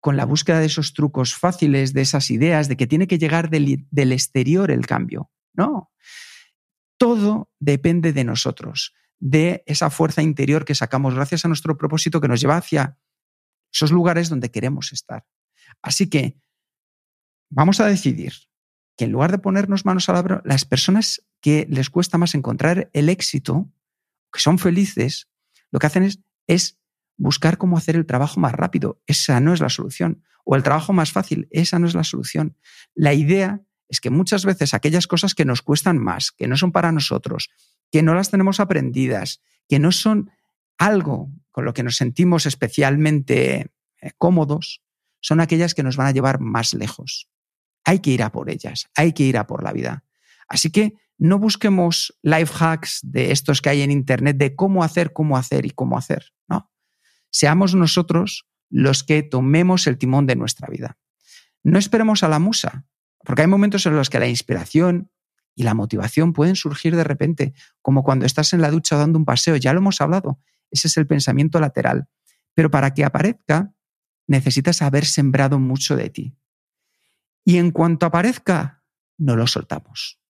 Speaker 1: con la búsqueda de esos trucos fáciles, de esas ideas, de que tiene que llegar del, del exterior el cambio. No, todo depende de nosotros, de esa fuerza interior que sacamos gracias a nuestro propósito que nos lleva hacia esos lugares donde queremos estar. Así que vamos a decidir que en lugar de ponernos manos a la obra, las personas que les cuesta más encontrar el éxito, que son felices, lo que hacen es, es buscar cómo hacer el trabajo más rápido. Esa no es la solución. O el trabajo más fácil. Esa no es la solución. La idea es que muchas veces aquellas cosas que nos cuestan más, que no son para nosotros, que no las tenemos aprendidas, que no son algo con lo que nos sentimos especialmente eh, cómodos, son aquellas que nos van a llevar más lejos. Hay que ir a por ellas, hay que ir a por la vida. Así que no busquemos life hacks de estos que hay en Internet de cómo hacer, cómo hacer y cómo hacer. No. Seamos nosotros los que tomemos el timón de nuestra vida. No esperemos a la musa, porque hay momentos en los que la inspiración y la motivación pueden surgir de repente, como cuando estás en la ducha dando un paseo, ya lo hemos hablado, ese es el pensamiento lateral. Pero para que aparezca, necesitas haber sembrado mucho de ti. Y en cuanto aparezca, no lo soltamos.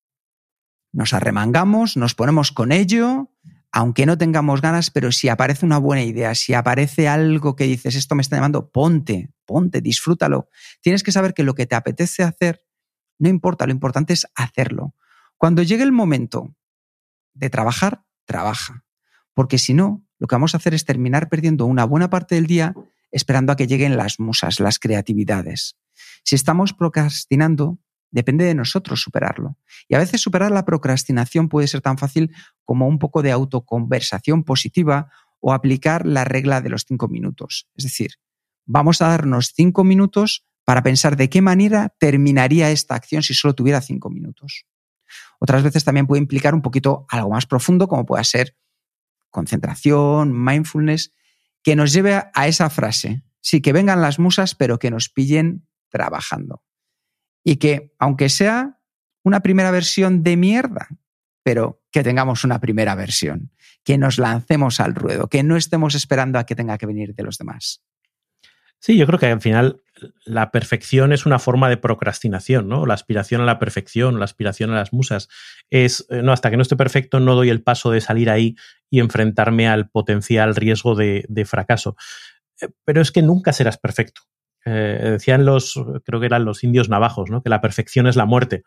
Speaker 1: Nos arremangamos, nos ponemos con ello, aunque no tengamos ganas, pero si aparece una buena idea, si aparece algo que dices, esto me está llamando, ponte, ponte, disfrútalo. Tienes que saber que lo que te apetece hacer no importa, lo importante es hacerlo. Cuando llegue el momento de trabajar, trabaja. Porque si no, lo que vamos a hacer es terminar perdiendo una buena parte del día esperando a que lleguen las musas, las creatividades. Si estamos procrastinando, depende de nosotros superarlo. Y a veces superar la procrastinación puede ser tan fácil como un poco de autoconversación positiva o aplicar la regla de los cinco minutos. Es decir, vamos a darnos cinco minutos para pensar de qué manera terminaría esta acción si solo tuviera cinco minutos. Otras veces también puede implicar un poquito algo más profundo, como pueda ser concentración, mindfulness, que nos lleve a esa frase. Sí, que vengan las musas, pero que nos pillen trabajando. Y que, aunque sea una primera versión de mierda, pero que tengamos una primera versión, que nos lancemos al ruedo, que no estemos esperando a que tenga que venir de los demás.
Speaker 2: Sí, yo creo que al final la perfección es una forma de procrastinación, ¿no? La aspiración a la perfección, la aspiración a las musas. Es, eh, no, hasta que no esté perfecto no doy el paso de salir ahí y enfrentarme al potencial riesgo de, fracaso. Eh, pero es que nunca serás perfecto. eh, decían los, creo que eran los indios navajos, ¿no? que la perfección es la muerte.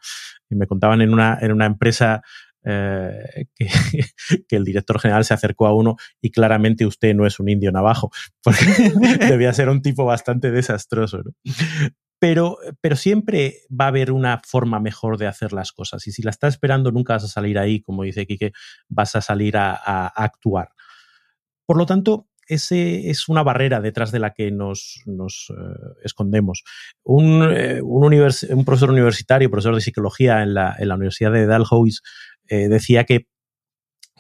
Speaker 2: Me contaban en una, en una empresa eh, que, que, el director general se acercó a uno y claramente usted no es un indio navajo, porque debía ser un tipo bastante desastroso. ¿no? Pero, pero siempre va a haber una forma mejor de hacer las cosas. Y si la estás esperando, nunca vas a salir ahí, como dice Quique, vas a salir a, a, a actuar. Por lo tanto, ese es una barrera detrás de la que nos, nos uh, escondemos. Un, eh, un, profesor universitario, profesor de psicología en la, en la Universidad de Dalhousie, eh, decía que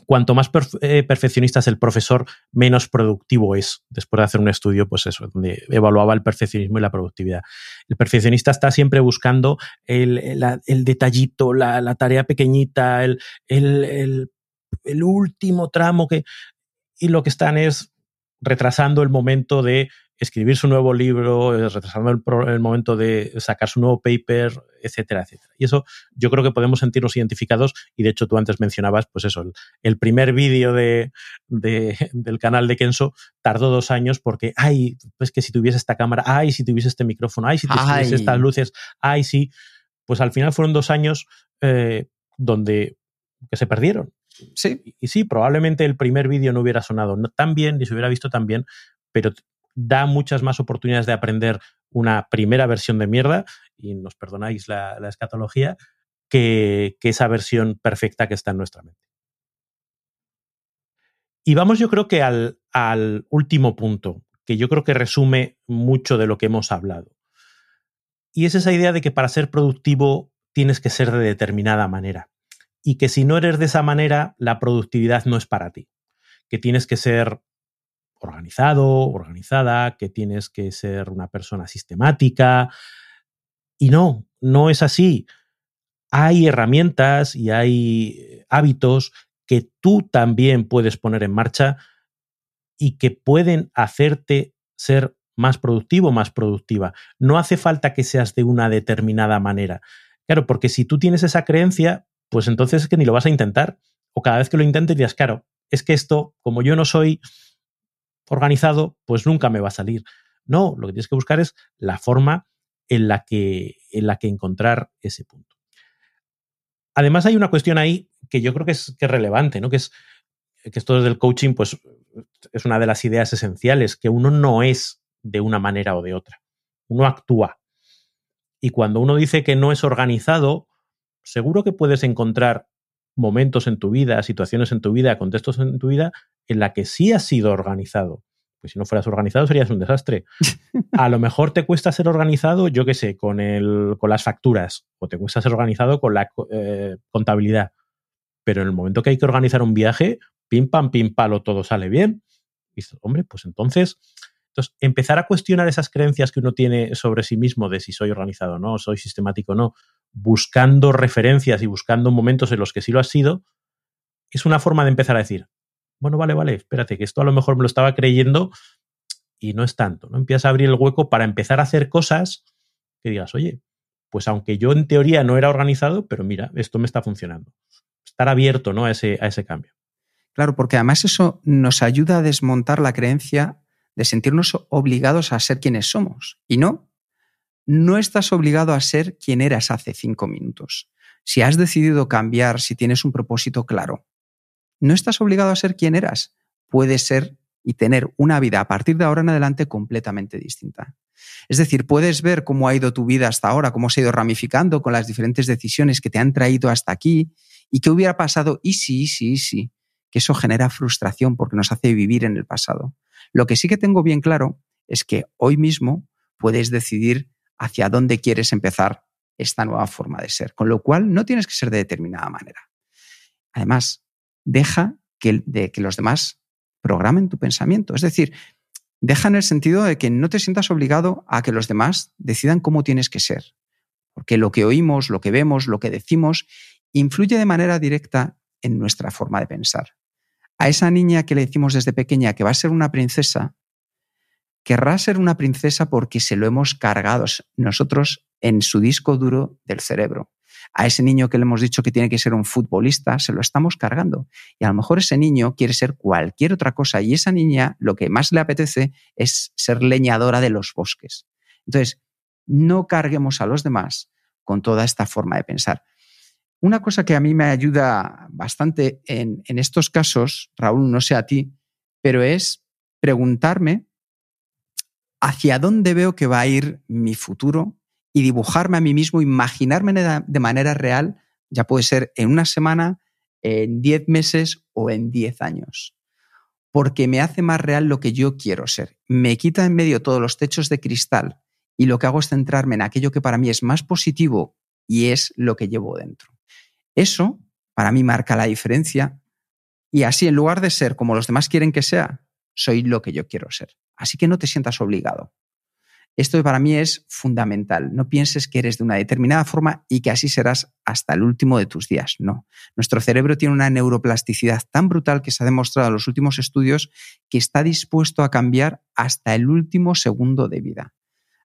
Speaker 2: cuanto más eh, perfeccionista es el profesor, menos productivo es. Después de hacer un estudio, pues eso, donde evaluaba el perfeccionismo y la productividad. El perfeccionista está siempre buscando el, el detallito, la, la, tarea pequeñita, el, el, el último tramo que... Y lo que están es retrasando el momento de escribir su nuevo libro, eh, retrasando el, el, momento de sacar su nuevo paper, etcétera, etcétera. Y eso yo creo que podemos sentirnos identificados y de hecho tú antes mencionabas, pues eso, el, el primer vídeo de, de, del canal de Kenso tardó dos años porque, ay, pues que si tuviese esta cámara, ay, si tuviese este micrófono, ay, si tuviese estas luces, ay, sí, pues al final fueron dos años eh, donde que se perdieron.
Speaker 1: Sí.
Speaker 2: Y, y sí, probablemente el primer vídeo no hubiera sonado tan bien ni se hubiera visto tan bien, pero da muchas más oportunidades de aprender una primera versión de mierda, y nos perdonáis la, escatología, que, que, esa versión perfecta que está en nuestra mente. Y vamos yo creo que al, al último punto, que yo creo que resume mucho de lo que hemos hablado. Y es esa idea de que para ser productivo tienes que ser de determinada manera. Y que si no eres de esa manera, la productividad no es para ti. Que tienes que ser organizado, organizada, que tienes que ser una persona sistemática. Y no, no es así. Hay herramientas y hay hábitos que tú también puedes poner en marcha y que pueden hacerte ser más productivo, más productiva. No hace falta que seas de una determinada manera. Claro, porque si tú tienes esa creencia, pues entonces es que ni lo vas a intentar. O cada vez que lo intentes dirás, claro, es que esto, como yo no soy organizado, pues nunca me va a salir. No, lo que tienes que buscar es la forma en la que, en la que encontrar ese punto. Además, hay una cuestión ahí que yo creo que es, que es relevante, ¿no? Que es que esto del coaching, pues es una de las ideas esenciales, que uno no es de una manera o de otra. Uno actúa. Y cuando uno dice que no es organizado, seguro que puedes encontrar momentos en tu vida, situaciones en tu vida, contextos en tu vida en la que sí has sido organizado. Pues si no fueras organizado serías un desastre. A lo mejor te cuesta ser organizado, yo qué sé, con, el, con las facturas, o te cuesta ser organizado con la eh, contabilidad. Pero en el momento que hay que organizar un viaje, pim, pam, pim, palo, todo sale bien. Y dices, hombre, pues entonces, entonces, empezar a cuestionar esas creencias que uno tiene sobre sí mismo de si soy organizado o no, soy sistemático o no, buscando referencias y buscando momentos en los que sí lo has sido, es una forma de empezar a decir, bueno, vale, vale, espérate, que esto a lo mejor me lo estaba creyendo y no es tanto, ¿no? Empiezas a abrir el hueco para empezar a hacer cosas que digas, oye, pues aunque yo en teoría no era organizado, pero mira, esto me está funcionando. Estar abierto ¿no? a, ese, a ese cambio.
Speaker 1: Claro, porque además eso nos ayuda a desmontar la creencia de sentirnos obligados a ser quienes somos. Y no, no estás obligado a ser quien eras hace cinco minutos. Si has decidido cambiar, si tienes un propósito claro, no estás obligado a ser quien eras. Puedes ser y tener una vida a partir de ahora en adelante completamente distinta. Es decir, puedes ver cómo ha ido tu vida hasta ahora, cómo se ha ido ramificando con las diferentes decisiones que te han traído hasta aquí y qué hubiera pasado y sí, sí, sí, que eso genera frustración porque nos hace vivir en el pasado. Lo que sí que tengo bien claro es que hoy mismo puedes decidir hacia dónde quieres empezar esta nueva forma de ser, con lo cual no tienes que ser de determinada manera. Además, deja que, de que los demás programen tu pensamiento. Es decir, deja en el sentido de que no te sientas obligado a que los demás decidan cómo tienes que ser. Porque lo que oímos, lo que vemos, lo que decimos, influye de manera directa en nuestra forma de pensar. A esa niña que le decimos desde pequeña que va a ser una princesa, querrá ser una princesa porque se lo hemos cargado nosotros en su disco duro del cerebro. A ese niño que le hemos dicho que tiene que ser un futbolista, se lo estamos cargando. Y a lo mejor ese niño quiere ser cualquier otra cosa y esa niña lo que más le apetece es ser leñadora de los bosques. Entonces, no carguemos a los demás con toda esta forma de pensar. Una cosa que a mí me ayuda bastante en, en estos casos, Raúl, no sé a ti, pero es preguntarme hacia dónde veo que va a ir mi futuro y dibujarme a mí mismo, imaginarme de manera real, ya puede ser en una semana, en 10 meses o en 10 años. Porque me hace más real lo que yo quiero ser. Me quita en medio todos los techos de cristal y lo que hago es centrarme en aquello que para mí es más positivo y es lo que llevo dentro. Eso para mí marca la diferencia y así en lugar de ser como los demás quieren que sea, soy lo que yo quiero ser. Así que no te sientas obligado. Esto para mí es fundamental. No pienses que eres de una determinada forma y que así serás hasta el último de tus días. No. Nuestro cerebro tiene una neuroplasticidad tan brutal que se ha demostrado en los últimos estudios que está dispuesto a cambiar hasta el último segundo de vida.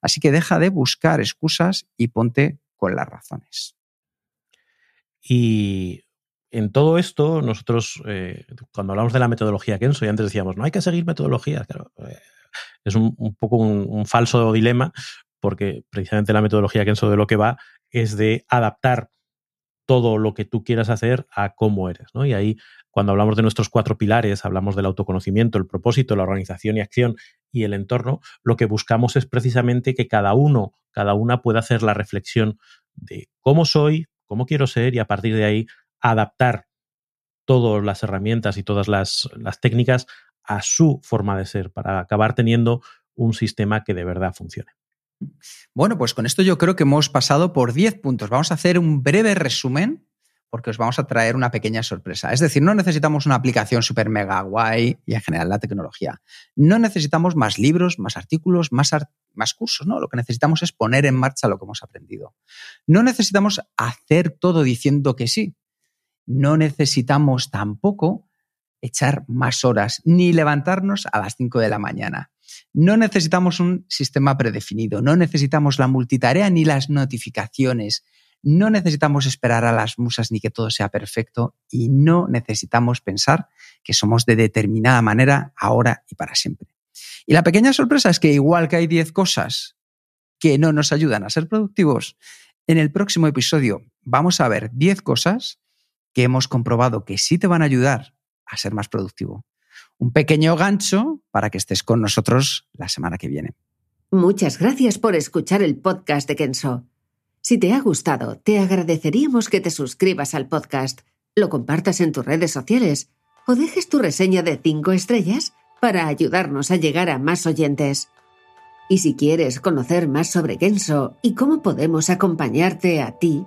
Speaker 1: Así que deja de buscar excusas y ponte con las razones.
Speaker 2: Y en todo esto, nosotros, eh, cuando hablamos de la metodología Kenso, y antes decíamos, no hay que seguir metodologías, claro, eh, es un, poco un, falso dilema, porque precisamente la metodología Kenso de lo que va es de adaptar todo lo que tú quieras hacer a cómo eres, ¿no? Y ahí, cuando hablamos de nuestros cuatro pilares, hablamos del autoconocimiento, el propósito, la organización y acción y el entorno, lo que buscamos es precisamente que cada uno, cada una pueda hacer la reflexión de cómo soy, cómo quiero ser y a partir de ahí adaptar todas las herramientas y todas las, técnicas a su forma de ser para acabar teniendo un sistema que de verdad funcione.
Speaker 1: Bueno, pues con esto yo creo que hemos pasado por 10 puntos. Vamos a hacer un breve resumen porque os vamos a traer una pequeña sorpresa. Es decir, no necesitamos una aplicación super mega guay y en general la tecnología. No necesitamos más libros, más artículos, más, más cursos, ¿no? Lo que necesitamos es poner en marcha lo que hemos aprendido. No necesitamos hacer todo diciendo que sí no necesitamos tampoco echar más horas ni levantarnos a las 5 de la mañana. No necesitamos un sistema predefinido, no necesitamos la multitarea ni las notificaciones, no necesitamos esperar a las musas ni que todo sea perfecto y no necesitamos pensar que somos de determinada manera ahora y para siempre. Y la pequeña sorpresa es que igual que hay 10 cosas que no nos ayudan a ser productivos, en el próximo episodio vamos a ver 10 cosas que hemos comprobado que sí te van a ayudar a ser más productivo. Un pequeño gancho para que estés con nosotros la semana que viene.
Speaker 4: Muchas gracias por escuchar el podcast de Kenso. Si te ha gustado, te agradeceríamos que te suscribas al podcast, lo compartas en tus redes sociales o dejes tu reseña de 5 estrellas para ayudarnos a llegar a más oyentes. Y si quieres conocer más sobre Kenso y cómo podemos acompañarte a ti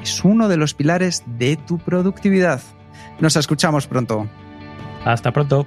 Speaker 1: es uno de los pilares de tu productividad. Nos escuchamos pronto.
Speaker 2: Hasta pronto.